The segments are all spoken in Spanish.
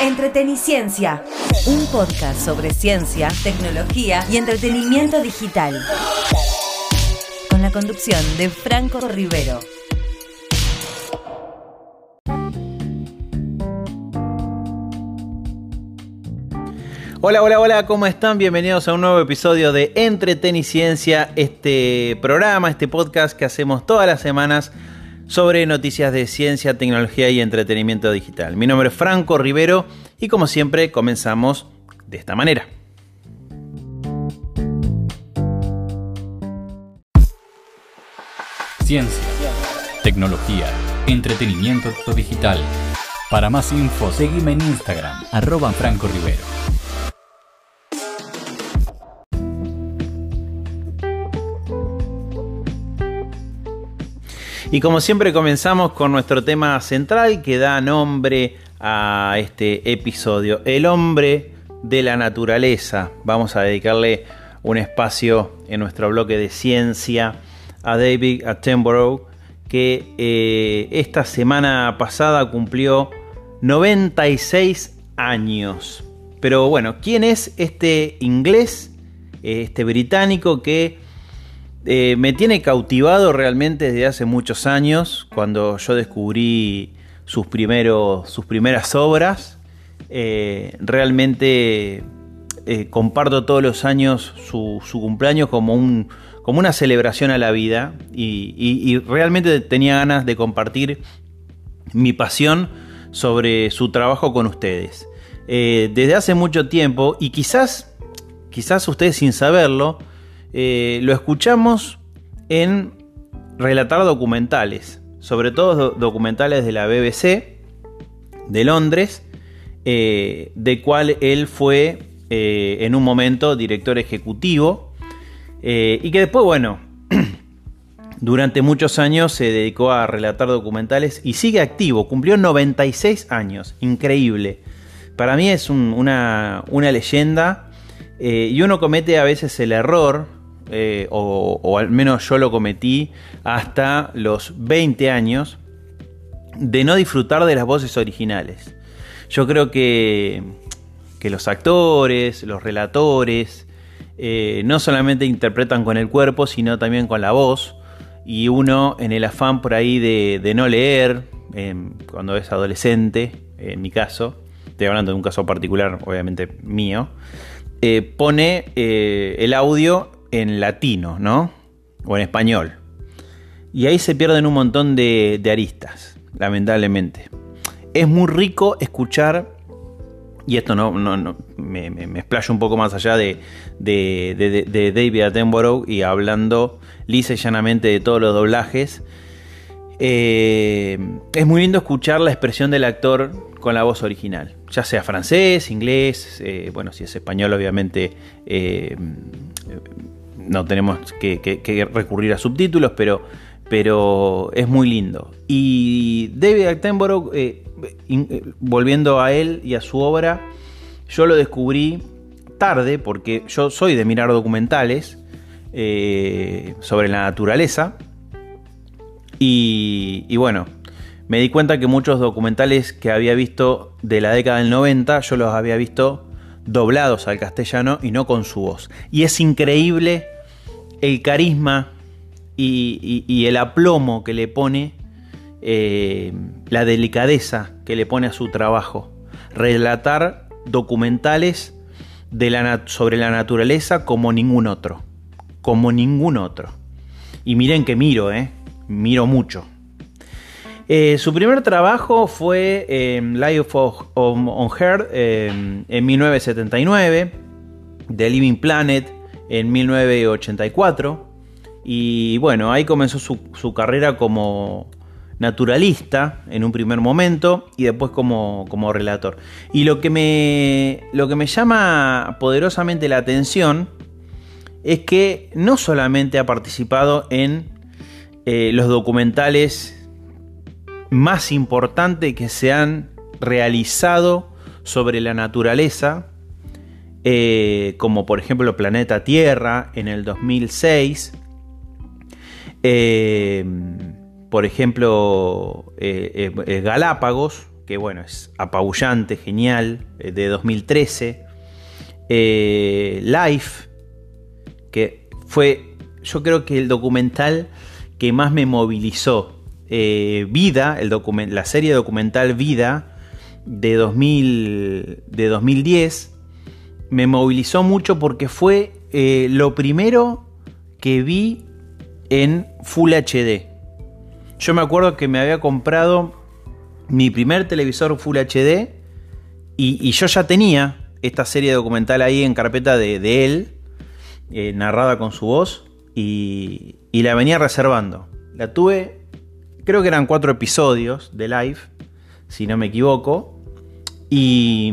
Entreteniciencia, un podcast sobre ciencia, tecnología y entretenimiento digital. Con la conducción de Franco Rivero. Hola, hola, hola, ¿cómo están? Bienvenidos a un nuevo episodio de Entreteniciencia, este programa, este podcast que hacemos todas las semanas sobre noticias de ciencia, tecnología y entretenimiento digital. Mi nombre es Franco Rivero y como siempre comenzamos de esta manera. Ciencia, tecnología, entretenimiento digital. Para más info, seguime en Instagram, arroba Franco Rivero. Y como siempre comenzamos con nuestro tema central que da nombre a este episodio, el hombre de la naturaleza. Vamos a dedicarle un espacio en nuestro bloque de ciencia a David Attenborough, que eh, esta semana pasada cumplió 96 años. Pero bueno, ¿quién es este inglés, este británico que eh, me tiene cautivado realmente desde hace muchos años, cuando yo descubrí sus, primeros, sus primeras obras. Eh, realmente eh, comparto todos los años su, cumpleaños como, un, como, una celebración a la vida y, realmente tenía ganas de compartir mi pasión sobre su trabajo con ustedes. desde hace mucho tiempo y quizás, quizás ustedes sin saberlo, eh, lo escuchamos en relatar documentales, sobre todo documentales de la BBC de Londres, eh, de cual él fue eh, en un momento director ejecutivo y que después, bueno, durante muchos años se dedicó a relatar documentales y sigue activo, cumplió 96 años, increíble. Para mí es una, una, leyenda y uno comete a veces el error eh, o, al menos yo lo cometí hasta los 20 años, de no disfrutar de las voces originales. Yo creo que, que los actores, los relatores, eh, no solamente interpretan con el cuerpo, sino también con la voz. Y uno en el afán por ahí de, no leer, cuando es adolescente, en mi caso, estoy hablando de un caso particular, obviamente mío, eh, pone el audio en latino, ¿no? O en español. Y ahí se pierden un montón de, aristas, lamentablemente. Es muy rico escuchar, y esto no, no, me, me, explayo un poco más allá de, de, David Attenborough y hablando lisa y llanamente de todos los doblajes. Eh, es muy lindo escuchar la expresión del actor con la voz original, ya sea francés, inglés, eh, bueno, si es español, obviamente eh, no tenemos que, recurrir a subtítulos, pero, pero es muy lindo. Y David Attenborough, eh, eh, volviendo a él y a su obra, yo lo descubrí tarde, porque yo soy de mirar documentales eh, sobre la naturaleza. Y, y, bueno, me di cuenta que muchos documentales que había visto de la década del 90, yo los había visto doblados al castellano y no con su voz. Y es increíble el carisma y, el aplomo que le pone, eh, la delicadeza que le pone a su trabajo. Relatar documentales sobre la naturaleza como ningún otro. Como ningún otro. Y miren que miro, ¿eh? Miro mucho. Eh, su primer trabajo fue Life of, on Earth en 1979, The Living Planet en 1984. Y bueno, ahí comenzó su, carrera como naturalista en un primer momento y después como, como, relator. Y lo que, me, lo que me llama poderosamente la atención es que no solamente ha participado en eh, los documentales más importantes que se han realizado sobre la naturaleza, eh, como por ejemplo Planeta Tierra en el 2006, eh, por ejemplo eh, Galápagos, que bueno, es apabullante, genial, de 2013. Eh, Life, que fue, yo creo que el documental que más me movilizó. Vida, el la serie documental Vida de, 2000, de 2010, me movilizó mucho porque fue lo primero que vi en Full HD. Yo me acuerdo que me había comprado mi primer televisor Full HD y, yo ya tenía esta serie documental ahí en carpeta de, él, eh, narrada con su voz, y, la venía reservando. La tuve, creo que eran cuatro episodios de live, si no me equivoco, y,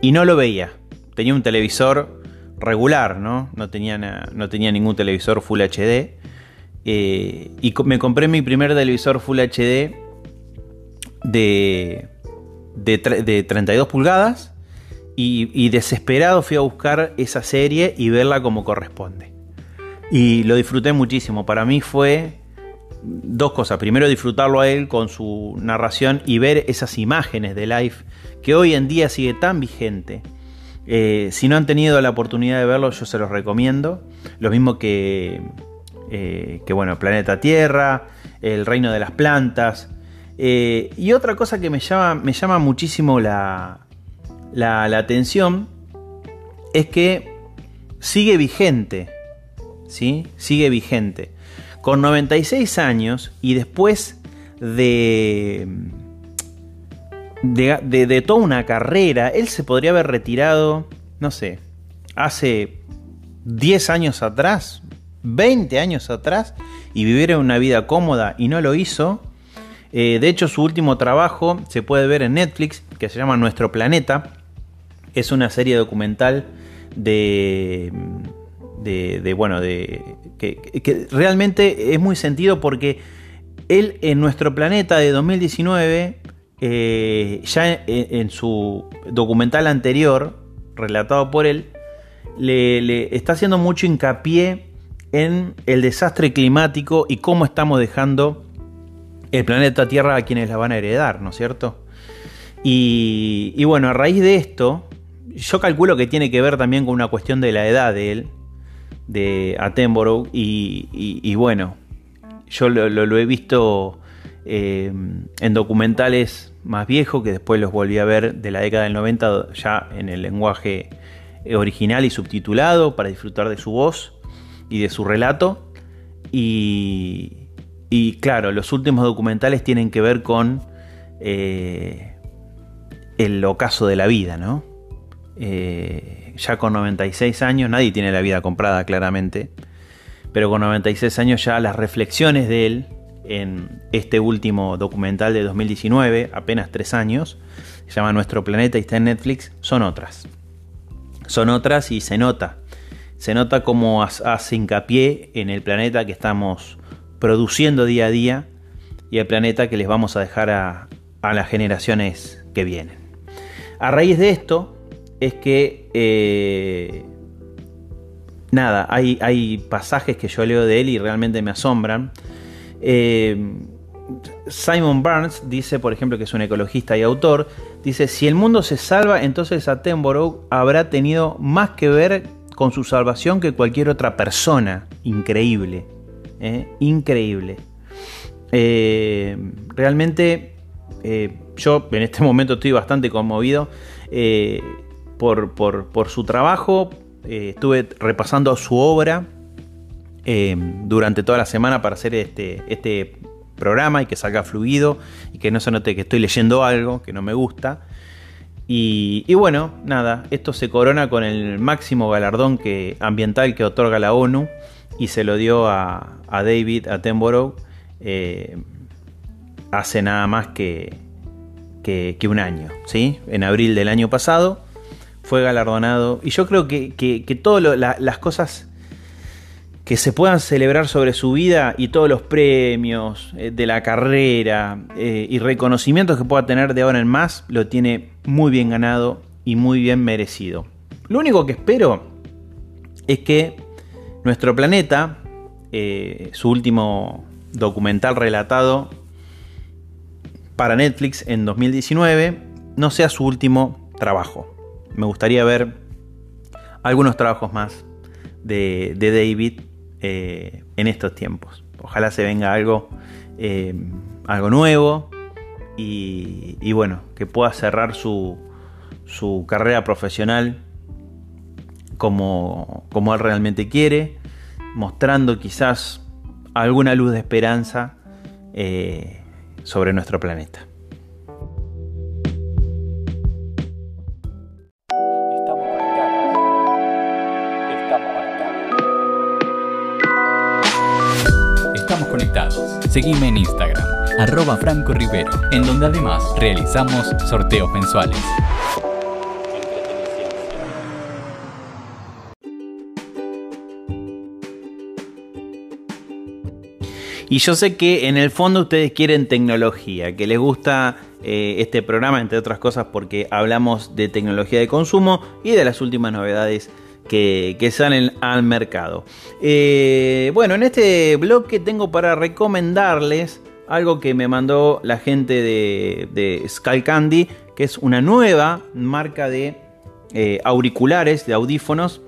y no lo veía. Tenía un televisor regular, ¿no? No tenía, no tenía ningún televisor Full HD. Eh, y me compré mi primer televisor Full HD de, de, 32 pulgadas y, desesperado fui a buscar esa serie y verla como corresponde. Y lo disfruté muchísimo. Para mí fue dos cosas. Primero disfrutarlo a él con su narración y ver esas imágenes de live que hoy en día sigue tan vigente. Eh, si no han tenido la oportunidad de verlo, yo se los recomiendo. Lo mismo que, eh, que bueno, Planeta Tierra, El Reino de las Plantas. Eh, y otra cosa que me llama, me llama muchísimo la, la, atención es que sigue vigente. ¿sí? Sigue vigente. Con 96 años y después de, de, de, toda una carrera, él se podría haber retirado, no sé, hace 10 años atrás, 20 años atrás, y vivir una vida cómoda y no lo hizo. Eh, de hecho, su último trabajo se puede ver en Netflix, que se llama Nuestro Planeta. Es una serie documental de, de, bueno, de que, realmente es muy sentido porque él en Nuestro Planeta de 2019, eh, ya en, su documental anterior, relatado por él, le está haciendo mucho hincapié en el desastre climático y cómo estamos dejando el planeta Tierra a quienes la van a heredar, ¿no es cierto? Y, bueno, a raíz de esto, yo calculo que tiene que ver también con una cuestión de la edad de él, de Attenborough, y, bueno, yo lo, he visto eh, en documentales más viejos, que después los volví a ver de la década del 90 ya en el lenguaje original y subtitulado para disfrutar de su voz y de su relato. Y, y claro, los últimos documentales tienen que ver con eh, el ocaso de la vida, ¿no? Eh, ya con 96 años, nadie tiene la vida comprada claramente, pero con 96 años ya las reflexiones de él en este último documental de 2019, apenas tres años, se llama Nuestro Planeta y está en Netflix, son otras. Son otras y se nota. Se nota cómo hace hincapié en el planeta que estamos produciendo día a día y el planeta que les vamos a dejar a, las generaciones que vienen. A raíz de esto es que, eh, nada, hay, hay, pasajes que yo leo de él y realmente me asombran. Eh, Simon Barnes dice, por ejemplo, que es un ecologista y autor, dice, si el mundo se salva, entonces Attenborough habrá tenido más que ver con su salvación que cualquier otra persona. Increíble. ¿eh? increíble. Realmente yo en este momento estoy bastante conmovido por, su trabajo. estuve repasando su obra durante toda la semana para hacer este, este programa y que salga fluido y que no se note que estoy leyendo algo que no me gusta. Y, y, bueno, nada, esto se corona con el máximo galardón que, ambiental que otorga la ONU y se lo dio a, David Attenborough eh, hace nada más que, que, un año, ¿sí? En abril del año pasado fue galardonado y yo creo que, que, todas las cosas que se puedan celebrar sobre su vida y todos los premios eh, de la carrera eh, y reconocimientos que pueda tener de ahora en más, lo tiene muy bien ganado y muy bien merecido. Lo único que espero es que nuestro planeta, eh, su último documental relatado, para Netflix en 2019 no sea su último trabajo. Me gustaría ver algunos trabajos más de, David eh, en estos tiempos. Ojalá se venga algo, eh, algo nuevo y, bueno, que pueda cerrar su, su carrera profesional como, él realmente quiere, mostrando quizás alguna luz de esperanza eh, sobre nuestro planeta. Seguime en Instagram, arroba Franco Rivero, en donde además realizamos sorteos mensuales. Y yo sé que en el fondo ustedes quieren tecnología, que les gusta eh, este programa, entre otras cosas, porque hablamos de tecnología de consumo y de las últimas novedades que, salen al mercado. Eh, bueno, en este blog que tengo para recomendarles algo que me mandó la gente de, de Candy, que es una nueva marca de eh, auriculares, de audífonos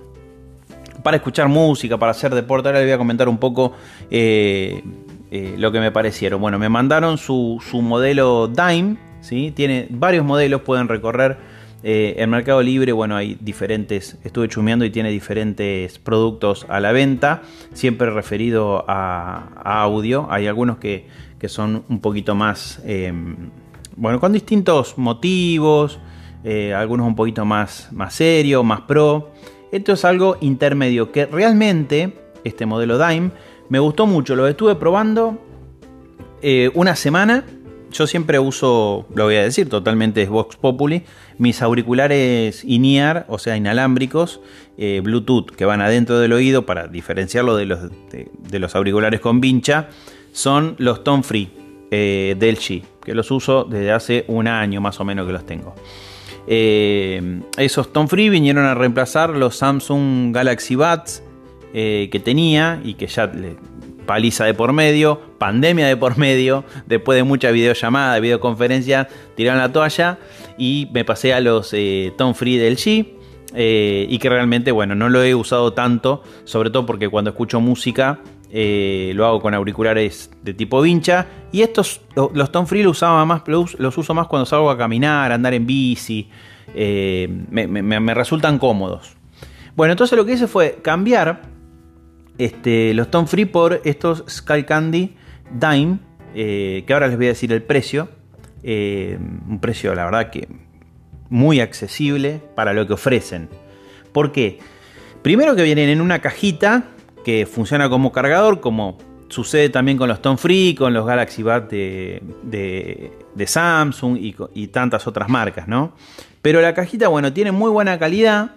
para escuchar música, para hacer deporte. Ahora les voy a comentar un poco eh, lo que me parecieron. Bueno, me mandaron su, modelo Dime, ¿sí? tiene varios modelos, pueden recorrer eh, el Mercado Libre. Bueno, hay diferentes, estuve chumeando y tiene diferentes productos a la venta, siempre referido a, audio. Hay algunos que, son un poquito más, em, bueno, con distintos motivos, eh, algunos un poquito más, más serio, más pro. Esto es algo intermedio que realmente, este modelo Dime, me gustó mucho, lo estuve probando eh, una semana. Yo siempre uso, lo voy a decir, totalmente es Vox Populi, mis auriculares INEAR, o sea, inalámbricos, eh, Bluetooth, que van adentro del oído para diferenciarlo de los, auriculares con vincha, son los Tone Free eh, del G, que los uso desde hace un año más o menos que los tengo. esos Tone Free vinieron a reemplazar los Samsung Galaxy Buds eh, que tenía y que ya le, paliza de por medio, pandemia de por medio, después de mucha videollamada, videoconferencia, tiraron la toalla y me pasé a los eh, Tom Free del G. Eh, y que realmente, bueno, no lo he usado tanto, sobre todo porque cuando escucho música lo hago con auriculares de tipo vincha. Y estos, los Tom Free los, usaba más, los, uso más cuando salgo a caminar, a andar en bici. me, resultan cómodos. Bueno, entonces lo que hice fue cambiar este, los Tom Free por estos Sky Candy Dime, eh, que ahora les voy a decir el precio. Eh, un precio, la verdad, que muy accesible para lo que ofrecen. ¿Por qué? Primero que vienen en una cajita que funciona como cargador, como sucede también con los Tom Free, con los Galaxy Buds de, Samsung y, tantas otras marcas, ¿no? Pero la cajita, bueno, tiene muy buena calidad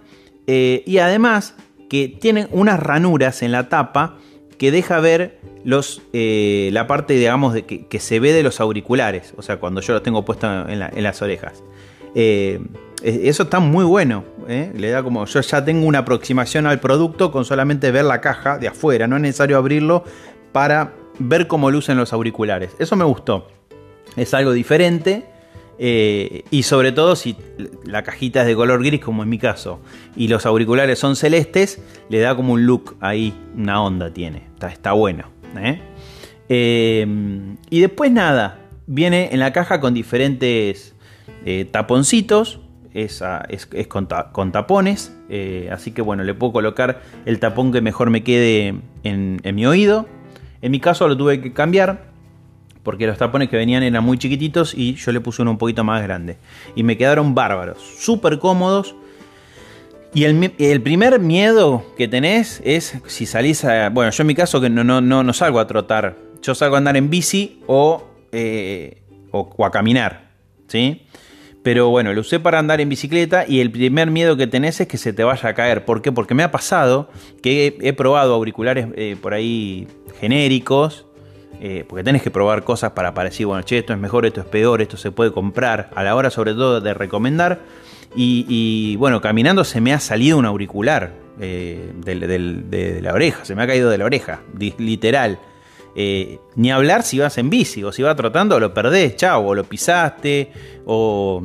eh, y además que tienen unas ranuras en la tapa que deja ver los, eh, la parte, digamos, de que, se ve de los auriculares. O sea, cuando yo los tengo puestos en, las orejas. Eh, eso está muy bueno. ¿eh? Le da como. Yo ya tengo una aproximación al producto con solamente ver la caja de afuera. No es necesario abrirlo para ver cómo lucen los auriculares. Eso me gustó. Es algo diferente. Eh, y sobre todo si la cajita es de color gris, como en mi caso, y los auriculares son celestes, le da como un look ahí, una onda tiene. Está, bueno. ¿eh? Eh, y después nada, viene en la caja con diferentes taponcitos. Es, con, tapones. así que bueno, le puedo colocar el tapón que mejor me quede en mi oído. En mi caso lo tuve que cambiar porque los tapones que venían eran muy chiquititos y yo le puse uno un poquito más grande. Y me quedaron bárbaros, súper cómodos. Y el, primer miedo que tenés es si salís a... Bueno, yo en mi caso que no, no, no, salgo a trotar, yo salgo a andar en bici o, eh, o, a caminar, ¿sí? Pero bueno, lo usé para andar en bicicleta y el primer miedo que tenés es que se te vaya a caer. ¿Por qué? Porque me ha pasado que he, probado auriculares eh, por ahí genéricos eh, porque tenés que probar cosas para decir, bueno, che, esto es mejor, esto es peor, esto se puede comprar, a la hora sobre todo de recomendar. Y, bueno, caminando se me ha salido un auricular eh, de, la oreja, se me ha caído de la oreja, literal. Eh, ni hablar si vas en bici o si vas trotando, lo perdés, chao, o lo pisaste, o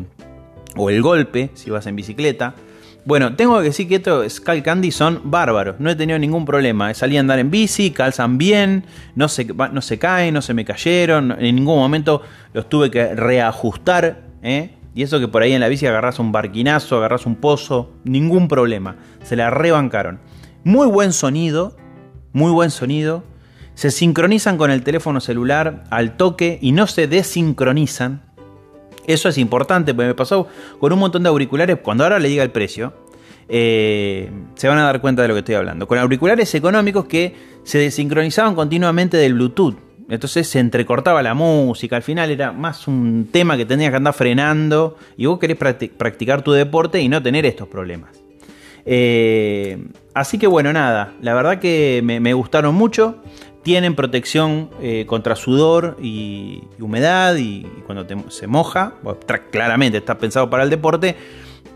el golpe si vas en bicicleta. Bueno, tengo que decir que estos Skull Candy son bárbaros. No he tenido ningún problema. Salí a andar en bici, calzan bien, no se, no se caen, no se me cayeron. En ningún momento los tuve que reajustar. ¿eh? Y eso que por ahí en la bici agarras un barquinazo, agarras un pozo, ningún problema. Se la rebancaron. Muy buen sonido, muy buen sonido. Se sincronizan con el teléfono celular al toque y no se desincronizan. Eso es importante, porque me pasó con un montón de auriculares. Cuando ahora le diga el precio, eh, se van a dar cuenta de lo que estoy hablando. Con auriculares económicos que se desincronizaban continuamente del Bluetooth. Entonces se entrecortaba la música. Al final era más un tema que tenías que andar frenando. Y vos querés practicar tu deporte y no tener estos problemas. Eh, así que bueno, nada. La verdad que me gustaron mucho tienen protección eh, contra sudor y, humedad y, cuando se moja, claramente está pensado para el deporte,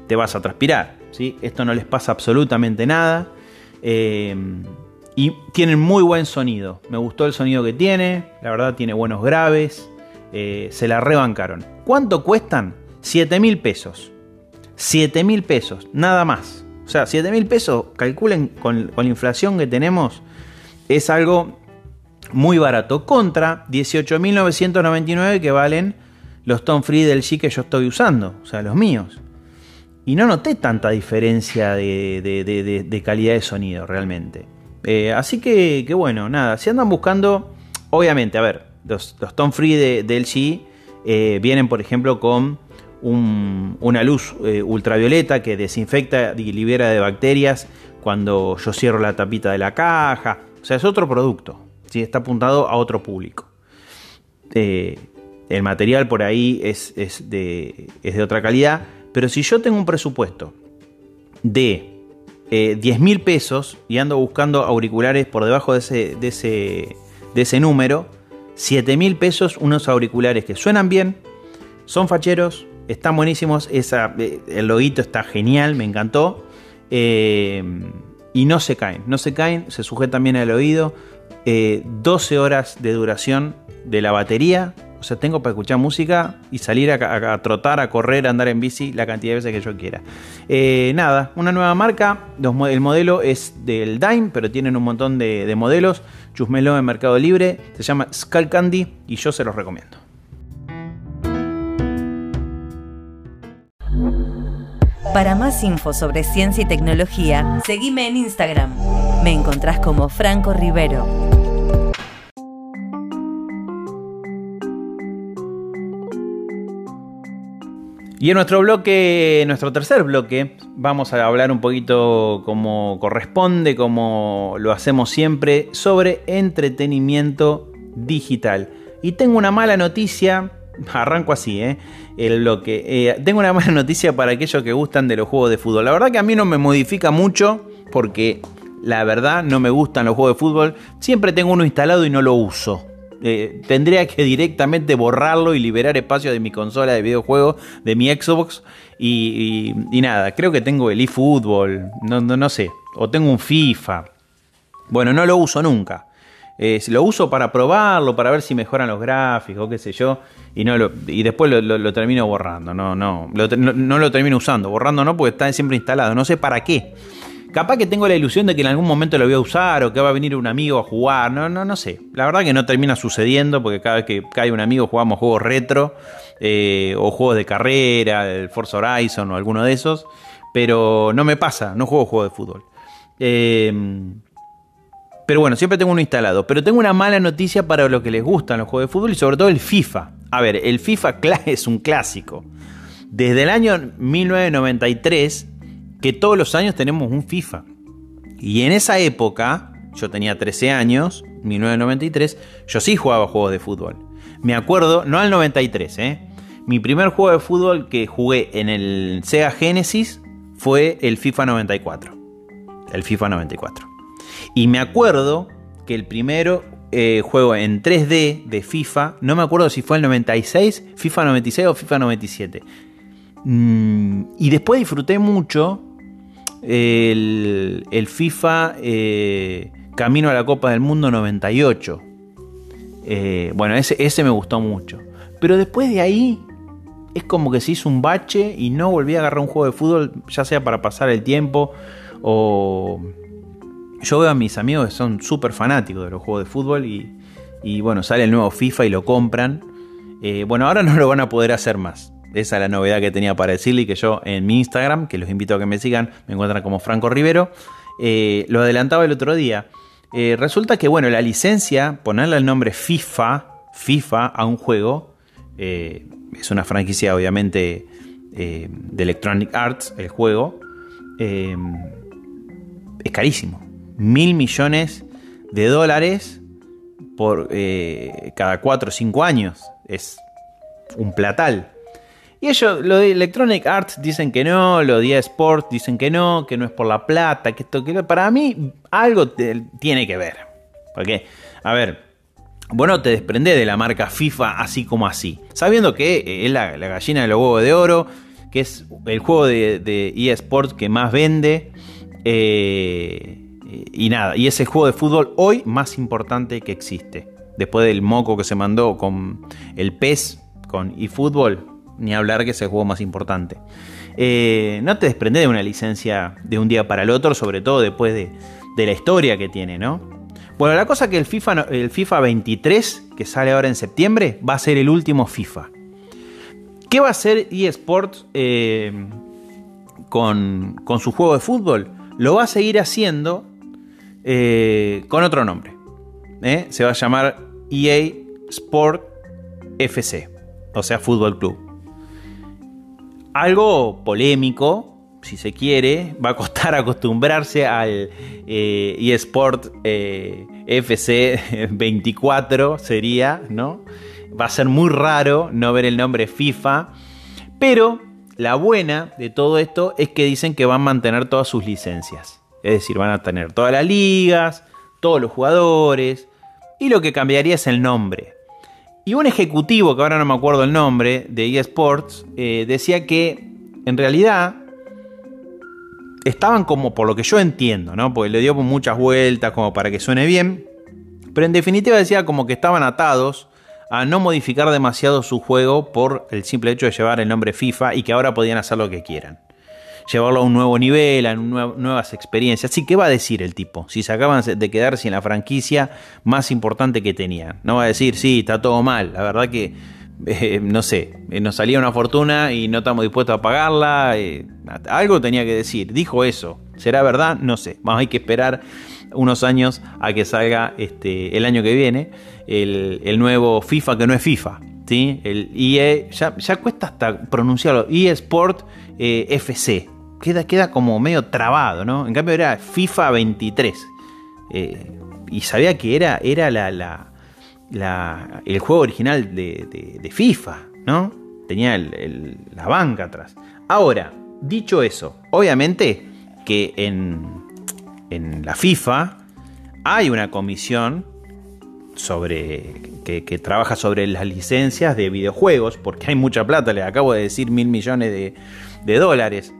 te vas a transpirar. ¿sí? Esto no les pasa absolutamente nada. Eh, y tienen muy buen sonido. Me gustó el sonido que tiene. La verdad tiene buenos graves. Eh, se la rebancaron. ¿Cuánto cuestan? 7 mil pesos. 7 mil pesos, nada más. O sea, 7 mil pesos, calculen con la inflación que tenemos, es algo muy barato, contra 18.999 que valen los Tom Free del G que yo estoy usando, o sea, los míos. Y no noté tanta diferencia de, calidad de sonido realmente. Eh, así que, bueno, nada, si andan buscando, obviamente, a ver, los, Tom Free del G eh, vienen, por ejemplo, con una luz eh, ultravioleta que desinfecta y libera de bacterias cuando yo cierro la tapita de la caja. O sea, es otro producto está apuntado a otro público. Eh, el material por ahí es, de, otra calidad, pero si yo tengo un presupuesto de 10 eh, mil pesos y ando buscando auriculares por debajo de ese, de ese, de ese número, 7 mil pesos unos auriculares que suenan bien, son facheros, están buenísimos, esa, eh, el loguito está genial, me encantó. y no se caen, no se caen, se sujetan bien al oído, 12 eh, horas de duración de la batería. O sea, tengo para escuchar música y salir a, trotar, a correr, a andar en bici la cantidad de veces que yo quiera. Eh, nada, una nueva marca. el modelo es del Dime, pero tienen un montón de, modelos. Chusmelo en Mercado Libre. Se llama Skull Candy y yo se los recomiendo. Para más info sobre ciencia y tecnología, seguime en Instagram. Me encontrás como Franco Rivero. Y en nuestro bloque, nuestro tercer bloque, vamos a hablar un poquito como corresponde, como lo hacemos siempre, sobre entretenimiento digital. Y tengo una mala noticia Arranco así, ¿eh? El bloque. Eh, tengo una mala noticia para aquellos que gustan de los juegos de fútbol. La verdad que a mí no me modifica mucho porque la verdad no me gustan los juegos de fútbol. Siempre tengo uno instalado y no lo uso. Eh, tendría que directamente borrarlo y liberar espacio de mi consola de videojuegos, de mi Xbox. Y, nada, creo que tengo el eFootball, no, no, no sé. O tengo un FIFA. Bueno, no lo uso nunca. Eh, lo uso para probarlo, para ver si mejoran los gráficos, qué sé yo, y, no y después lo, termino borrando. No, no, no, lo termino usando. Borrando no, porque está siempre instalado. No sé para qué. Capaz que tengo la ilusión de que en algún momento lo voy a usar o que va a venir un amigo a jugar. No, no, no sé. La verdad que no termina sucediendo porque cada vez que cae un amigo jugamos juegos retro eh, o juegos de carrera, el Forza Horizon o alguno de esos. Pero no me pasa, no juego juegos de fútbol. Eh, pero bueno, siempre tengo uno instalado. Pero tengo una mala noticia para los que les gustan los juegos de fútbol y sobre todo el FIFA. A ver, el FIFA es un clásico. Desde el año 1993, que todos los años tenemos un FIFA. Y en esa época, yo tenía 13 años, 1993, yo sí jugaba juegos de fútbol. Me acuerdo, no al 93, ¿eh? Mi primer juego de fútbol que jugué en el Sega Genesis fue el FIFA 94. El FIFA 94. Y me acuerdo que el primero eh, juego en 3D de FIFA, no me acuerdo si fue el 96, FIFA 96 o FIFA 97. Mm, y después disfruté mucho el, FIFA eh, Camino a la Copa del Mundo 98. Eh, bueno, ese, ese me gustó mucho. Pero después de ahí es como que se hizo un bache y no volví a agarrar un juego de fútbol, ya sea para pasar el tiempo o... Yo veo a mis amigos que son súper fanáticos de los juegos de fútbol y, bueno, sale el nuevo FIFA y lo compran. Eh, bueno, ahora no lo van a poder hacer más. Esa es la novedad que tenía para decirle que yo en mi Instagram, que los invito a que me sigan, me encuentran como Franco Rivero, eh, lo adelantaba el otro día. Eh, resulta que, bueno, la licencia, ponerle el nombre FIFA, FIFA a un juego, es una franquicia obviamente de Electronic Arts, el juego, es carísimo. Mil millones de dólares por cada 4 o 5 años. Es un platal. Y ellos, lo de Electronic Arts dicen que no, lo de Sports dicen que no, que no es por la plata, que esto, que Para mí, algo tiene que ver. Porque, a ver, bueno, te desprende de la marca FIFA así como así. Sabiendo que eh, es la, gallina de los huevos de oro, que es el juego de, de eSports que más vende. Eh, y nada, y es el juego de fútbol hoy más importante que existe. Después del moco que se mandó con el PES, con eFootball, ni hablar que es el juego más importante. Eh, no te desprende de una licencia de un día para el otro, sobre todo después de, la historia que tiene, ¿no? Bueno, la cosa que el FIFA, el FIFA 23, que sale ahora en septiembre, va a ser el último FIFA. ¿Qué va a hacer eSports eh, con, su juego de fútbol? Lo va a seguir haciendo eh, con otro nombre. Se va a llamar EA Sport FC, o sea, Fútbol Club algo polémico, si se quiere, va a costar acostumbrarse al eh, eSport eh, FC 24, sería, ¿no? Va a ser muy raro no ver el nombre FIFA, pero la buena de todo esto es que dicen que van a mantener todas sus licencias. Es decir, van a tener todas las ligas, todos los jugadores, y lo que cambiaría es el nombre. Y un ejecutivo, que ahora no me acuerdo el nombre, de eSports, eh, decía que en realidad estaban como, por lo que yo entiendo, ¿no? Porque le dio muchas vueltas como para que suene bien. Pero en definitiva decía como que estaban atados a no modificar demasiado su juego por el simple hecho de llevar el nombre FIFA y que ahora podían hacer lo que quieran llevarlo a un nuevo nivel, a nuevas experiencias. Así, ¿qué va a decir el tipo? Si se acaban de quedar sin la franquicia más importante que tenían. No va a decir, sí, está todo mal. La verdad que, eh, no sé, eh, nos salía una fortuna y no estamos dispuestos a pagarla. Eh, algo tenía que decir. Dijo eso. ¿Será verdad? No sé. Vamos, hay que esperar unos años a que salga este, el año que viene el, nuevo FIFA que no es FIFA. ¿Sí? El IE, ya, ya cuesta hasta pronunciarlo, IE Sport FC queda, queda como medio trabado, ¿no? En cambio era FIFA 23. Eh, y sabía que era, era la, el juego original de, FIFA, ¿no? Tenía la banca atrás. Ahora, dicho eso, obviamente que en, en la FIFA hay una comisión sobre que, trabaja sobre las licencias de videojuegos, porque hay mucha plata, les acabo de decir mil millones de, de dólares.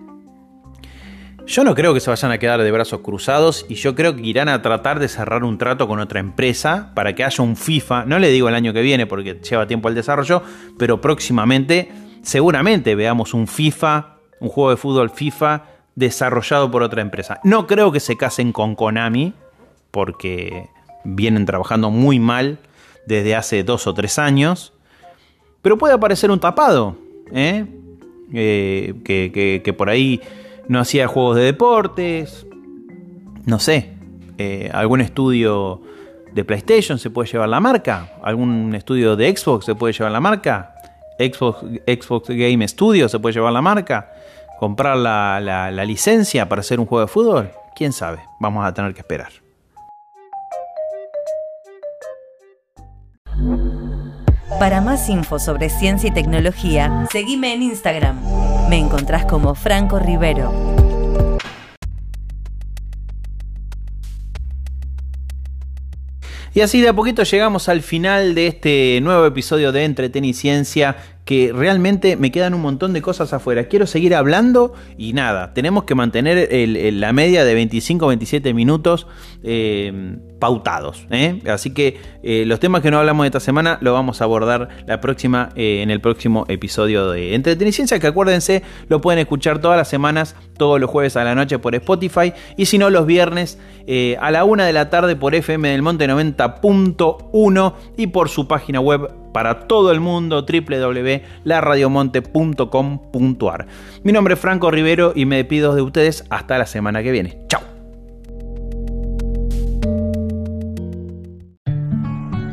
Yo no creo que se vayan a quedar de brazos cruzados y yo creo que irán a tratar de cerrar un trato con otra empresa para que haya un FIFA, no le digo el año que viene porque lleva tiempo el desarrollo, pero próximamente seguramente veamos un FIFA, un juego de fútbol FIFA desarrollado por otra empresa. No creo que se casen con Konami porque vienen trabajando muy mal desde hace dos o tres años, pero puede aparecer un tapado, ¿eh? Eh, que por ahí no hacía juegos de deportes, no sé, eh, algún estudio de PlayStation se puede llevar la marca, algún estudio de Xbox se puede llevar la marca, Xbox, Xbox Game Studio se puede llevar la marca, comprar la, la licencia para hacer un juego de fútbol, quién sabe, vamos a tener que esperar. Para más info sobre ciencia y tecnología, seguime en Instagram. Me encontrás como Franco Rivero. Y así de a poquito llegamos al final de este nuevo episodio de Entreten y Ciencia que realmente me quedan un montón de cosas afuera. Quiero seguir hablando y nada, tenemos que mantener la media de 25-27 minutos eh, pautados. ¿eh? Así que eh, los temas que no hablamos esta semana lo vamos a abordar la próxima, en el próximo episodio de Entreteniciencia, que acuérdense, lo pueden escuchar todas las semanas, todos los jueves a la noche por Spotify y si no los viernes a la una de la tarde por FM del Monte 90.1 y por su página web para todo el mundo www.laradiomonte.com.ar. Mi nombre es Franco Rivero y me despido de ustedes hasta la semana que viene. Chao.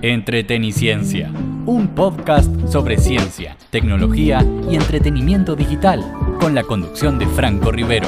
Entreteniciencia, un podcast sobre ciencia, tecnología y entretenimiento digital, con la conducción de Franco Rivero.